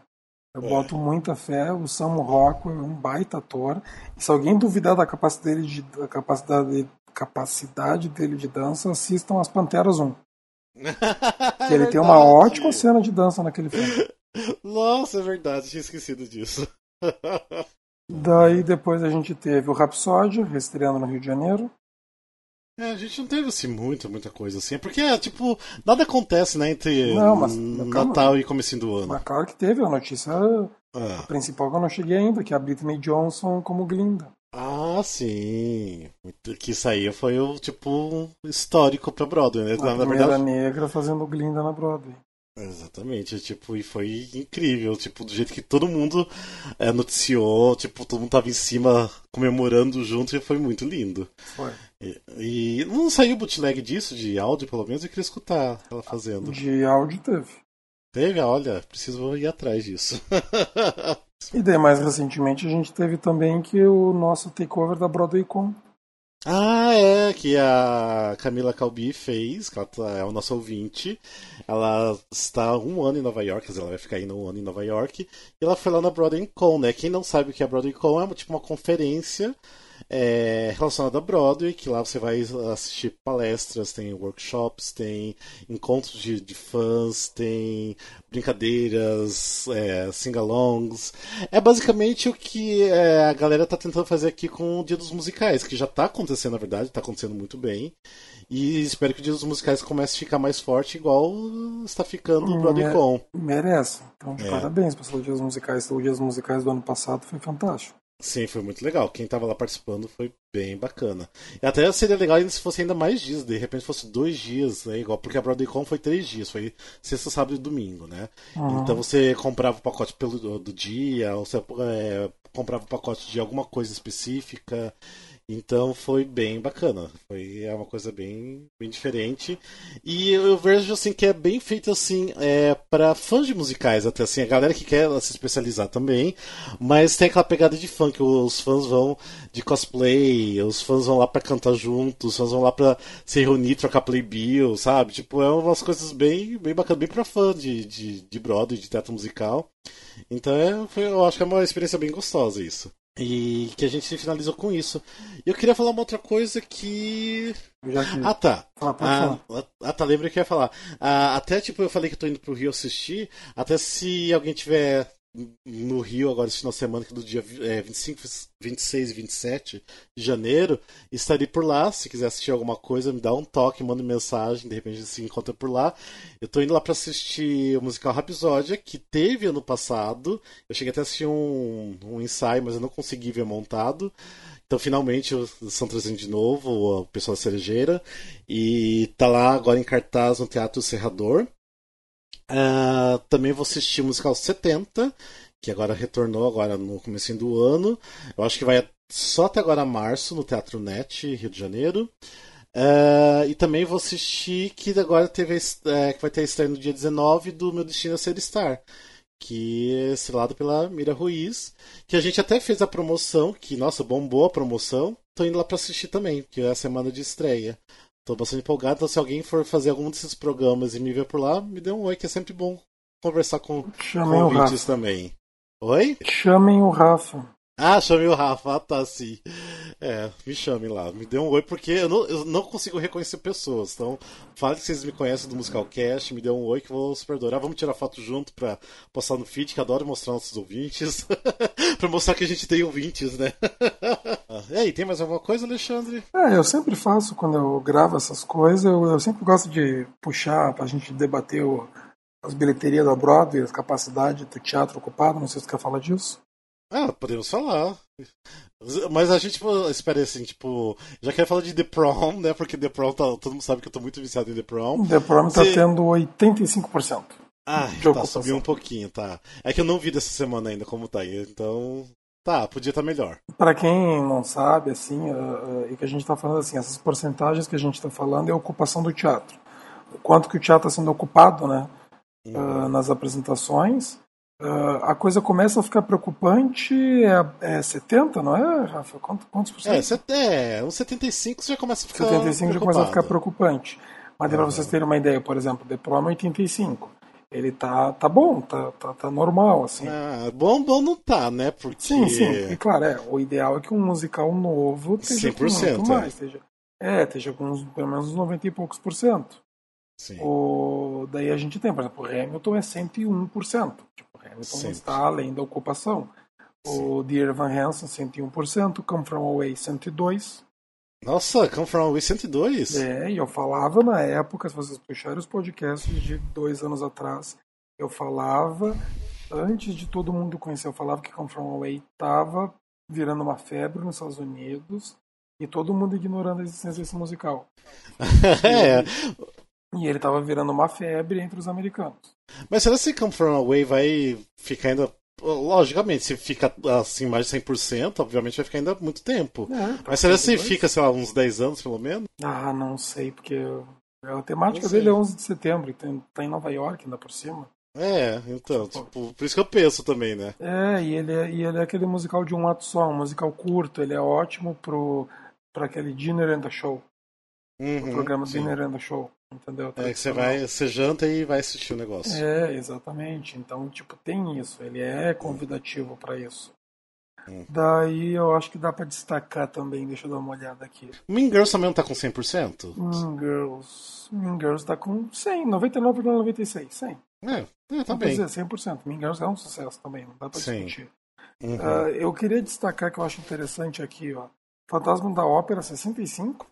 Eu É. boto muita fé. O Sam Rockwell é um baita ator. E se alguém duvidar da capacidade dele de, da capacidade, capacidade dele de dança, assistam As Panteras 1. Que ele tem uma ótima cena de dança naquele filme. Nossa, é verdade, tinha esquecido disso. Daí depois a gente teve o Rhapsody, estreando no Rio de Janeiro. É, a gente não teve assim muita, muita coisa assim. Porque, é, tipo, nada acontece, né, entre Não, mas- Natal e comecinho do ano. Mas claro que teve a notícia Ah. principal que eu não cheguei ainda, que é a Britney Johnson como Glinda. Ah, sim. Que isso aí foi o tipo histórico pra Broadway, né? A Na, na primeira verdade. negra fazendo Glinda na Broadway. Exatamente, tipo, e foi incrível, tipo, do jeito que todo mundo é, noticiou, tipo, todo mundo tava em cima comemorando junto e foi muito lindo. Foi. E, e não saiu bootleg disso, de áudio pelo menos, eu queria escutar ela fazendo. De áudio teve. Teve, olha, preciso ir atrás disso. E daí, mais recentemente, a gente teve também que o nosso takeover da Broadway Com. Ah, é, que a Camila Calbi fez, que ela tá- é o nosso ouvinte. Ela está um ano em Nova York, ela vai ficar ainda um ano em Nova York. E ela foi lá na Broadway Con, né? Quem não sabe o que é a Broadway Con é tipo uma conferência é, relacionado a Broadway, que lá você vai assistir palestras, tem workshops, tem encontros de, de fãs, tem brincadeiras, é, sing-alongs. É basicamente o que é, a galera tá tentando fazer aqui com o Dia dos Musicais, que já tá acontecendo, na verdade, tá acontecendo muito bem. E espero que o Dia dos Musicais comece a ficar mais forte, igual está ficando o Broadway Com. Merece. Então, é. parabéns para os Dias Musicais. O Dia dos Musicais do ano passado foi fantástico. Sim, foi muito legal. Quem estava lá participando foi bem bacana. E até seria legal se fosse ainda mais dias, de repente fosse dois dias, né? Igual, porque a BroadwayCon foi três dias, foi sexta, sábado e domingo, né? Uhum. Então você comprava o pacote pelo, do dia, ou você é, comprava o pacote de alguma coisa específica. Então foi bem bacana. Foi é uma coisa bem, bem diferente. E eu vejo assim que é bem feito assim é, para fãs de musicais, até assim, a galera que quer se especializar também. Mas tem aquela pegada de fã que os fãs vão de cosplay, os fãs vão lá para cantar juntos, os fãs vão lá para se reunir, trocar playbill, sabe? Tipo, é umas coisas bem, bem bacanas, bem pra fã de, de, de Broadway, de teatro musical. Então é, foi, eu acho que é uma experiência bem gostosa isso. E que a gente finalizou com isso. Eu queria falar uma outra coisa que. Ah, tá. Ah, ah, tá. Lembra que eu ia falar. Ah, até, tipo, eu falei que eu tô indo pro Rio assistir. Até se alguém tiver no Rio agora esse final de semana, que é do dia é, 25, 26 e 27 de janeiro, estarei por lá. Se quiser assistir alguma coisa, me dá um toque, manda mensagem, de repente se encontra por lá. Eu tô indo lá para assistir o musical Rapsódia, que teve ano passado. Eu cheguei até a assistir um, um ensaio, mas eu não consegui ver montado. Então, finalmente, estão trazendo de novo o pessoal da Cerejeira. E tá lá agora em cartaz no Teatro Serrador. Uh, também vou assistir o musical 70, que agora retornou agora no começo do ano. Eu acho que vai só até agora março no Teatro Net, Rio de Janeiro. Uh, e também vou assistir que agora teve uh, que vai ter estreia no dia 19 do Meu Destino a Ser Star, que é estrelado pela Mira Ruiz, que a gente até fez a promoção, que nossa, bombou a promoção. Tô indo lá para assistir também, que é a semana de estreia. Tô bastante empolgado, então se alguém for fazer algum desses programas e me ver por lá, me dê um oi, que é sempre bom conversar com Chamem convites também. Oi? Chamem o Rafa. Ah, chame o Rafa, ah, tá, sim. É, me chame lá, me dê um oi, porque eu não, eu não consigo reconhecer pessoas. Então, fale que vocês me conhecem do Musical Cast, me dê um oi que eu vou super adorar. Vamos tirar foto junto pra postar no feed, que adoro mostrar nossos ouvintes. pra mostrar que a gente tem ouvintes, né? e aí, tem mais alguma coisa, Alexandre? É, eu sempre faço, quando eu gravo essas coisas, eu, eu sempre gosto de puxar pra gente debater o, as bilheterias da Broadway, as capacidades do teatro ocupado. Não sei se você quer falar disso. Ah, podemos falar. Mas a gente, tipo, espera assim, tipo, já quero falar de The Prom, né? Porque The Prom, tá, todo mundo sabe que eu tô muito viciado em The Prom. The Prom tá tendo 85%. Ah, tá, subiu um pouquinho, tá. É que eu não vi dessa semana ainda como tá aí, então. Tá, podia estar tá melhor. Para quem não sabe, assim, uh, uh, e que a gente tá falando assim, essas porcentagens que a gente tá falando é a ocupação do teatro. O quanto que o teatro está sendo ocupado, né? Uh, nas apresentações Uh, a coisa começa a ficar preocupante, é, é 70, não é, Rafa? Quantos, quantos por cento? É, é, uns 75 já começa a ficar 75 já começa a ficar preocupante. Mas uhum. para vocês terem uma ideia, por exemplo, The Prom 85. Ele tá, tá bom, tá, tá, tá normal, assim. Ah, bom, bom não tá, né? Porque... Sim, sim. E claro, é, o ideal é que um musical novo esteja 100%, com muito mais. É. Esteja, é, esteja com uns, pelo menos uns 90 e poucos por cento. Sim. O, daí a gente tem, por exemplo, o Hamilton é 101%. Tipo, o Hamilton Sempre. está além da ocupação. Sim. O Dear Van Hansen, 101%. Come From Away, 102%. Nossa, Come From Away 102? É, e eu falava na época, se vocês puxarem os podcasts de dois anos atrás, eu falava, antes de todo mundo conhecer, eu falava que Come From Away estava virando uma febre nos Estados Unidos e todo mundo ignorando a existência desse musical. é. E ele estava virando uma febre entre os americanos. Mas será que esse Come From Away vai ficar ainda. Logicamente, se fica assim mais de 100%, obviamente vai ficar ainda muito tempo. É, Mas será que se fica, sei lá, uns 10 anos pelo menos? Ah, não sei, porque a temática dele é 11 de setembro e tá em Nova York ainda por cima. É, então, tipo, por isso que eu penso também, né? É, e ele é, e ele é aquele musical de um ato só, um musical curto, ele é ótimo pro, pra aquele Dinner and the Show. Uhum, o programa sim. Dinner and the Show. Entendeu? É que você vai, você janta e vai assistir o negócio. É, exatamente. Então, tipo, tem isso. Ele é convidativo para isso. Hum. Daí eu acho que dá para destacar também, deixa eu dar uma olhada aqui. Mean Girls também não tá com 100%? Mean Girls. Mean Girls tá com 100, 99,96, 100. É, é tá bem. Dizer, 100%. Mean Girls é um sucesso também, não dá pra Sim. discutir. Uhum. Uh, eu queria destacar que eu acho interessante aqui, ó. Fantasma da Ópera 65.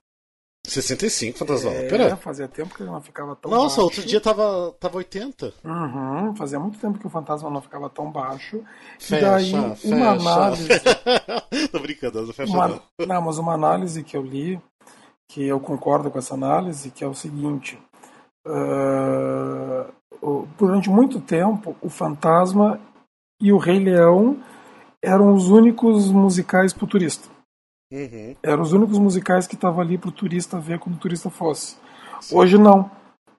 65, Fantasma da é, Ópera? fazia tempo que ele não ficava tão Nossa, baixo. outro dia tava, tava 80. Uhum, fazia muito tempo que o Fantasma não ficava tão baixo. Fecha, e daí, fecha. uma análise. Tô brincando, não fecha uma, não. Não, mas uma análise que eu li, que eu concordo com essa análise, que é o seguinte. Uh, durante muito tempo, o Fantasma e o Rei Leão eram os únicos musicais pro turista. Uhum. Eram os únicos musicais que estavam ali pro turista ver quando o turista fosse. Sim. Hoje não.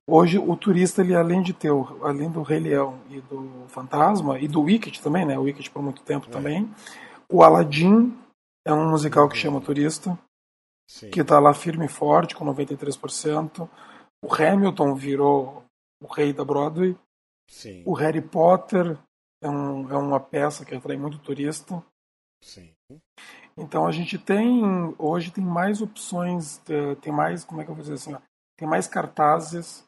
Hoje o turista, ele além de ter, o, além do Rei Leão e do Fantasma, e do Wicked também, né? O Wicked por muito tempo é. também. O Aladdin é um musical que chama turista, Sim. que está lá firme e forte, com 93%. O Hamilton virou o rei da Broadway. Sim. O Harry Potter é, um, é uma peça que atrai muito turista. Sim. Então a gente tem hoje tem mais opções, tem mais como é que eu vou dizer assim, tem mais cartazes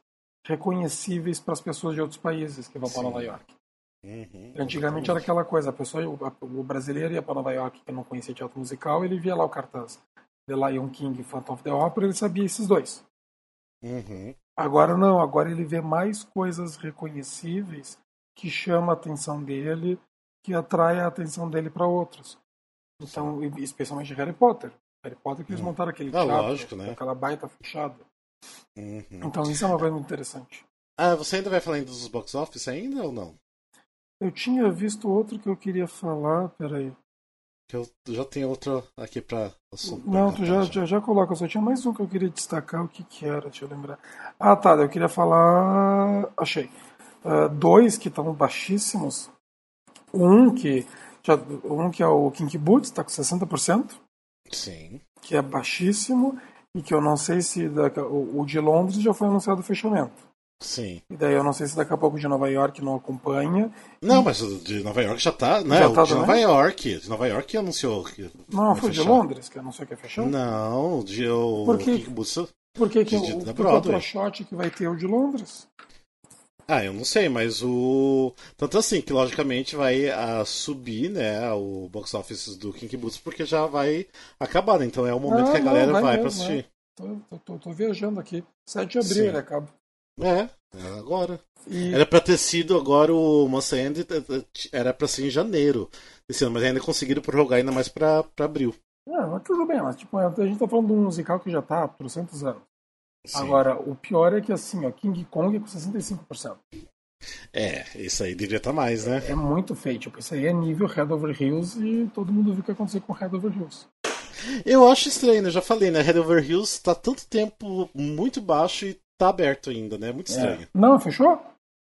reconhecíveis para as pessoas de outros países que vão para Nova York. Uhum, Antigamente era aquela coisa, a pessoa, o, o brasileiro ia para Nova York que não conhecia teatro musical, ele via lá o cartaz The Lion King e Phantom of the Opera, ele sabia esses dois. Uhum. Agora não, agora ele vê mais coisas reconhecíveis que chama a atenção dele, que atrai a atenção dele para outros. Então, especialmente Harry Potter. Harry Potter que eles hum. montaram aquele ah, teatro, lógico, né? aquela baita fechada. Uhum. Então isso é uma coisa muito interessante. Ah, você ainda vai falar dos box office ainda ou não? Eu tinha visto outro que eu queria falar, peraí. Que eu já tenho outro aqui pra assunto. Não, tu já, já, já coloca, só tinha mais um que eu queria destacar, o que que era, deixa eu lembrar. Ah, tá, eu queria falar. Achei. Uh, dois que estão baixíssimos. Um que um que é o Kinky Boots, está com 60%. Sim. Que é baixíssimo e que eu não sei se o de Londres já foi anunciado o fechamento. Sim. E daí eu não sei se daqui a pouco o de Nova York não acompanha. Não, mas o de Nova York já tá, né? Já o tá de Nova York. De Nova York anunciou que. Não, foi o de Londres que anunciou que ia fechar? Não, o de o porque, Kinky Boots. Porque que, o, o outro shot que vai ter o de Londres? Ah, eu não sei, mas o. Tanto assim, que logicamente vai a ah, subir, né, o box office do Kinky Boots, porque já vai acabar, né? Então é o momento ah, que a galera não, vai, vai mesmo, pra assistir. Né? Tô, tô, tô, viajando aqui. 7 de abril Sim. ele acaba. É, é agora. E... Era pra ter sido agora o Monster End, era pra ser em janeiro desse ano, mas ainda conseguiram prorrogar ainda mais pra, pra abril. É, mas tudo bem, mas tipo, a gente tá falando de um musical que já tá há 300 anos. Sim. Agora, o pior é que assim, ó, King Kong é com 65%. É, isso aí devia estar tá mais, né? É, é muito feio. Tipo, isso aí é nível Head Over Hills e todo mundo viu o que aconteceu com Head Over Hills. Eu acho estranho, né? Eu já falei, né? Head Over Hills tá tanto tempo muito baixo e tá aberto ainda, né? Muito é. estranho. É. Não, fechou?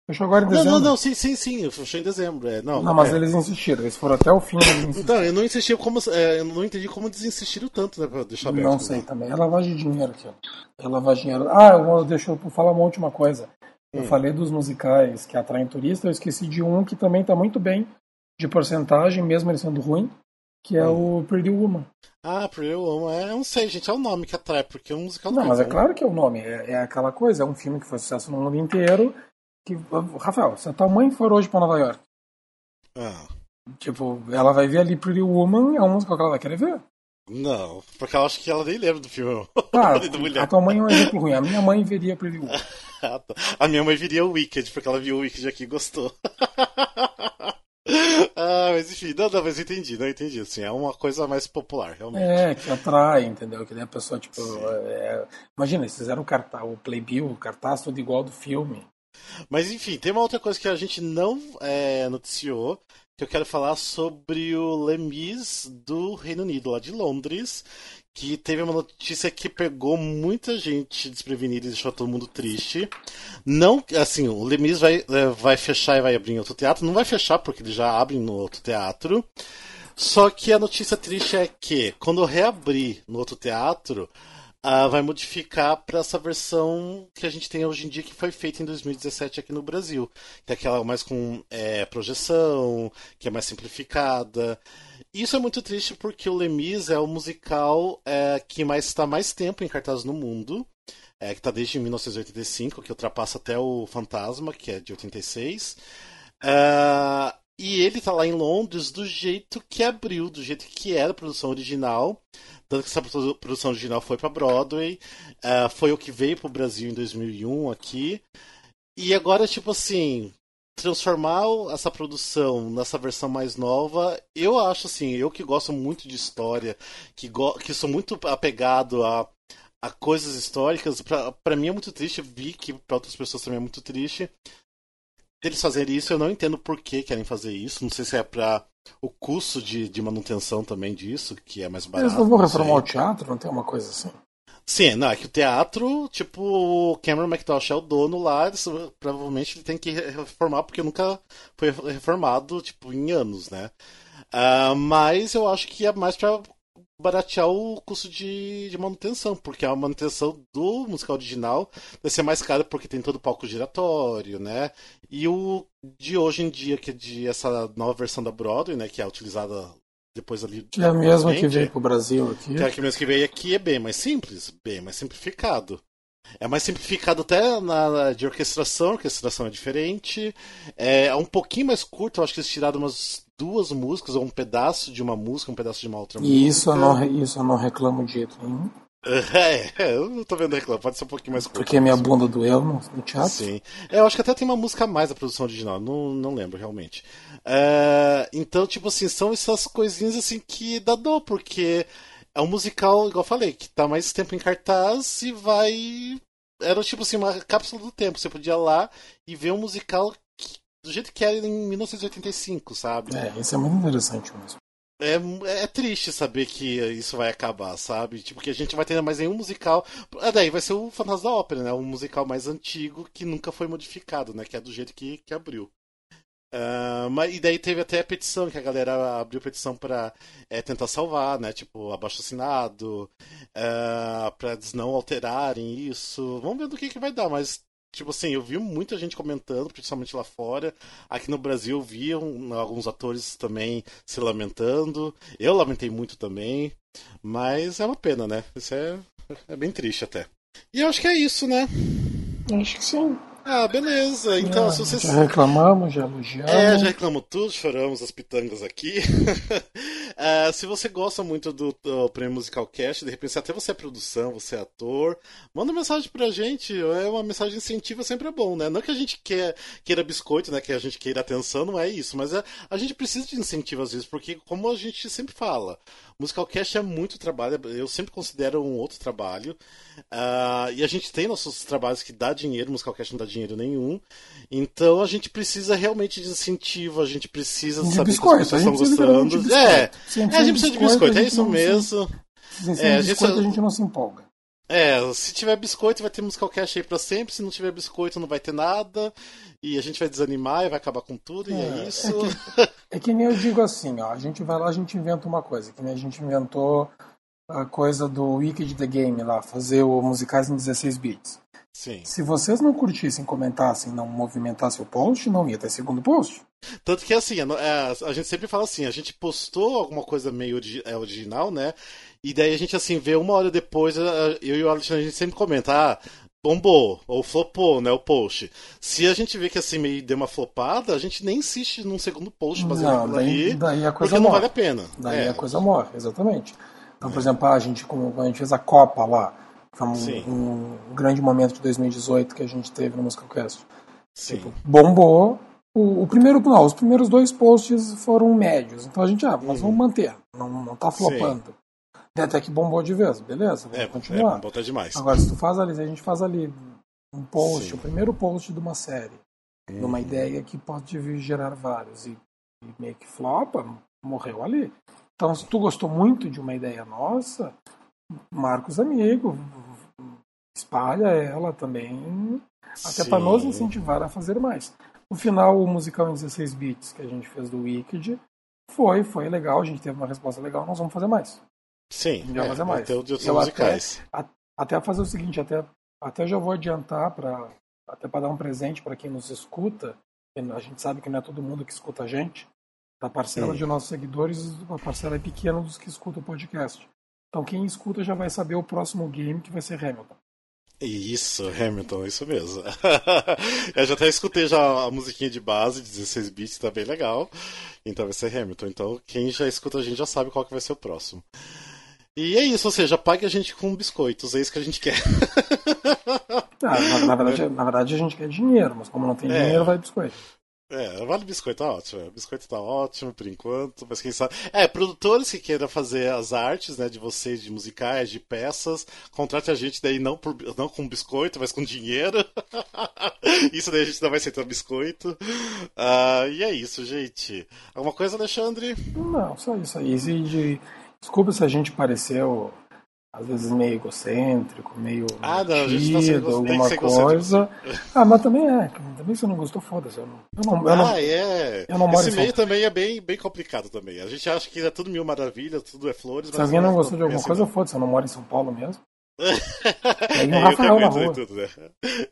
Fechou agora em dezembro. Não, não, não, sim, sim, sim, fechou em dezembro. É, não, não, mas é. eles insistiram, eles foram até o fim. Então, eu não insisti como. É, eu não entendi como eles insistiram tanto, né, pra deixar aberto. Não sei também. É lavagem de dinheiro aqui, ó. É lavagem de dinheiro. Ah, eu, deixa eu falar uma última coisa. Eu hum. falei dos musicais que atraem turistas, eu esqueci de um que também tá muito bem de porcentagem, mesmo ele sendo ruim, que é hum. o Pretty Woman. Ah, Pretty Woman, é, eu não sei, gente, é o nome que atrai, porque o musical não, não mas é claro que é o nome, é, é, aquela coisa, é um filme que foi sucesso no mundo inteiro, que, Rafael, se a tua mãe for hoje pra Nova York, ah. tipo, ela vai ver ali Pretty Woman, é uma música que ela vai querer ver. Não, porque ela acha que ela nem lembra do filme. Ah, a tua mãe é um exemplo ruim. A minha mãe veria Pretty Woman. Ah, tá. a minha mãe viria o Wicked, porque ela viu o Wicked aqui e gostou. ah, mas enfim, não, não, mas entendi, não entendi. Assim, é uma coisa mais popular, realmente. É, que atrai, entendeu? Que nem a pessoa, tipo. É... Imagina, eles fizeram o cartaz, o Playbill, o cartaz todo igual do filme. Mas enfim, tem uma outra coisa que a gente não é, noticiou, que eu quero falar sobre o Lemis do Reino Unido, lá de Londres, que teve uma notícia que pegou muita gente desprevenida e deixou todo mundo triste. Não, assim, o Lemis vai, é, vai fechar e vai abrir em outro teatro. Não vai fechar porque ele já abre no outro teatro. Só que a notícia triste é que, quando reabrir no outro teatro, uh, vai modificar para essa versão que a gente tem hoje em dia, que foi feita em 2017 aqui no Brasil. Que é aquela mais com é, projeção, que é mais simplificada. Isso é muito triste porque o Lemis é o musical é, que mais está mais tempo em cartaz no mundo. É, que está desde 1985, que ultrapassa até o Fantasma, que é de 86. Uh, e ele está lá em Londres do jeito que abriu, do jeito que era a produção original. Tanto que essa produção original foi para Broadway, uh, foi o que veio para o Brasil em 2001 aqui. E agora, tipo assim, transformar essa produção nessa versão mais nova, eu acho assim, eu que gosto muito de história, que, que sou muito apegado a, a coisas históricas, para mim é muito triste, vi que para outras pessoas também é muito triste. Eles fazerem isso, eu não entendo por que querem fazer isso. Não sei se é para o custo de, de manutenção também disso, que é mais barato. Eles não vão reformar o teatro? Não tem uma coisa assim? Sim, não, é que o teatro, tipo, o Cameron McTosh é o dono lá, eles, provavelmente ele tem que reformar, porque nunca foi reformado, tipo, em anos, né? Uh, mas eu acho que é mais pra baratear o custo de, de manutenção, porque a manutenção do musical original vai ser mais cara porque tem todo o palco giratório, né? E o de hoje em dia, que é de essa nova versão da Broadway, né, que é utilizada depois ali. Que é a mesma que veio pro Brasil aqui. Que é a mesma que veio aqui é bem mais simples, bem mais simplificado. É mais simplificado até na, de orquestração, a orquestração é diferente. É, é um pouquinho mais curto, eu acho que eles tiraram umas duas músicas, ou um pedaço de uma música, um pedaço de uma outra e música. Isso eu, não, isso eu não reclamo de jeito nenhum. É, eu não tô vendo reclamar, pode ser um pouquinho mais curto. Porque a minha bunda doeu no, no teatro? Sim. É, eu acho que até tem uma música a mais da produção original, não, não lembro realmente. É, então, tipo assim, são essas coisinhas assim que dá dor, porque é um musical, igual eu falei, que tá mais tempo em cartaz e vai. Era tipo assim, uma cápsula do tempo. Você podia ir lá e ver um musical que, do jeito que era em 1985, sabe? É, isso é muito interessante mesmo. É, é triste saber que isso vai acabar, sabe? Tipo, que a gente vai ter mais nenhum musical. Ah, daí vai ser o Fantasma da Ópera, né? Um musical mais antigo que nunca foi modificado, né? Que é do jeito que, que abriu. Uh, mas, e daí teve até a petição, que a galera abriu petição para é, tentar salvar, né? Tipo, abaixo assinado, uh, pra eles não alterarem isso. Vamos ver do que, que vai dar, mas tipo assim, eu vi muita gente comentando, principalmente lá fora. Aqui no Brasil eu vi um, alguns atores também se lamentando. Eu lamentei muito também. Mas é uma pena, né? Isso é, é bem triste até. E eu acho que é isso, né? Acho que sim. Ah, beleza. Então, é, se vocês. Já reclamamos, já elogiamos. É, já reclamamos tudo, choramos as pitangas aqui. uh, se você gosta muito do, do Prêmio Musical Cast, de repente até você é produção, você é ator, manda mensagem pra gente. É uma mensagem incentiva sempre é bom, né? Não que a gente quer, queira biscoito, né? Que a gente queira atenção, não é isso. Mas é, a gente precisa de incentivo às vezes, porque como a gente sempre fala, Musical Cast é muito trabalho, eu sempre considero um outro trabalho. Uh, e a gente tem nossos trabalhos que dá dinheiro, Musical Cast não dá dinheiro nenhum. Então a gente precisa realmente de incentivo, a gente precisa de saber biscoito, que as pessoas estão gostando. É, é, a gente precisa de biscoito, é isso mesmo. Se, se é, a, gente, a gente não se empolga. É, se tiver biscoito vai ter Musical Cash aí pra sempre, se não tiver biscoito não vai ter nada, e a gente vai desanimar e vai acabar com tudo, é, e é isso. É que, é que, nem eu digo assim, ó, a gente vai lá, a gente inventa uma coisa, que nem a gente inventou a coisa do Wicked the Game lá, fazer o musicais em 16 bits. Sim. Se vocês não curtissem, comentassem, não movimentassem o post, não ia ter segundo post. Tanto que assim, a, a gente sempre fala assim, a gente postou alguma coisa meio é, original, né? E daí a gente, assim, vê uma hora depois, eu e o Alexandre, a gente sempre comenta, ah, bombou, ou flopou, né, o post. Se a gente vê que assim meio deu uma flopada, a gente nem insiste num segundo post baseado não, daí, ali, daí a coisa porque morre. não vale a pena. Daí é. a coisa morre, exatamente. Então, por exemplo, a gente, a gente fez a Copa lá, foi um, um, grande momento de 2018 que a gente teve no Musicalcast. Sim. Tipo, bombou. O, o, primeiro, não, os primeiros dois posts foram médios. Então a gente, ah, nós uhum. vamos manter. Não, não tá flopando. Sim. Até que bombou de vez, beleza? Vamos é, continuar. É, bombou tá demais. Agora, se tu faz ali, a gente faz ali um post, Sim. o primeiro post de uma série, de uma uhum. ideia que pode gerar vários, e, e meio que flopa, morreu ali. Então, se tu gostou muito de uma ideia nossa, marca os amigos, espalha ela também, até para nos incentivar a fazer mais. No final, o musical em 16 bits que a gente fez do Wicked foi, foi legal, a gente teve uma resposta legal, nós vamos fazer mais. Sim, já é, fazer mais. De outros musicais. Até, até fazer o seguinte, até, até já vou adiantar para até para dar um presente para quem nos escuta. A gente sabe que não é todo mundo que escuta a gente. Da parcela Sim. de nossos seguidores, a parcela é pequena dos que escutam o podcast. Então quem escuta já vai saber o próximo game que vai ser Hamilton. Isso, Hamilton, isso mesmo. eu já até escutei já a musiquinha de base, 16 bits, tá bem legal. Então vai ser Hamilton. Então quem já escuta a gente já sabe qual que vai ser o próximo. E é isso, ou seja, pague a gente com biscoitos, é isso que a gente quer. Ah, na, na, verdade, na verdade a gente quer dinheiro, mas como não tem é. dinheiro, vai biscoito. É, vale biscoito tá ótimo. Biscoito tá ótimo por enquanto, mas quem sabe. É, produtores que queiram fazer as artes, né, de vocês, de musicais, de peças, contrate a gente daí não, por, não com biscoito, mas com dinheiro. isso daí a gente não vai aceitar biscoito. Uh, e é isso, gente. Alguma coisa, Alexandre? Não, só isso aí. De... Desculpa se a gente pareceu às vezes meio egocêntrico, meio ah, não, metido, alguma coisa. Ah, mas também é. Também se não gostou, foda-se. Eu não, eu não, eu não, ah, é. Eu não moro Esse meio também é bem, bem complicado também. A gente acha que é tudo mil maravilhas, tudo é flores. Se alguém não gostou de alguma coisa, foda-se. Eu não moro em São Paulo mesmo. Um Rafael na rua. Tudo, né?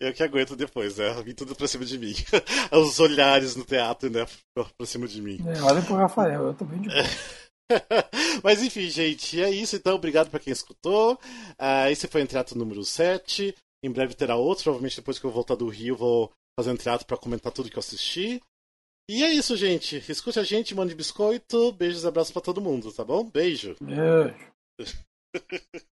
Eu que aguento depois, né? Vim tudo pra cima de mim. Os olhares no teatro, né? Pra cima de mim. É, olha pro Rafael, eu tô bem de boa. Mas enfim, gente, é isso. Então, obrigado para quem escutou. Uh, esse foi o Entreato número 7. Em breve terá outro. Provavelmente depois que eu voltar do Rio, vou fazer um teatro para comentar tudo que eu assisti. E é isso, gente. Escute a gente, mande biscoito. Beijos e abraços para todo mundo, tá bom? Beijo. Beijo.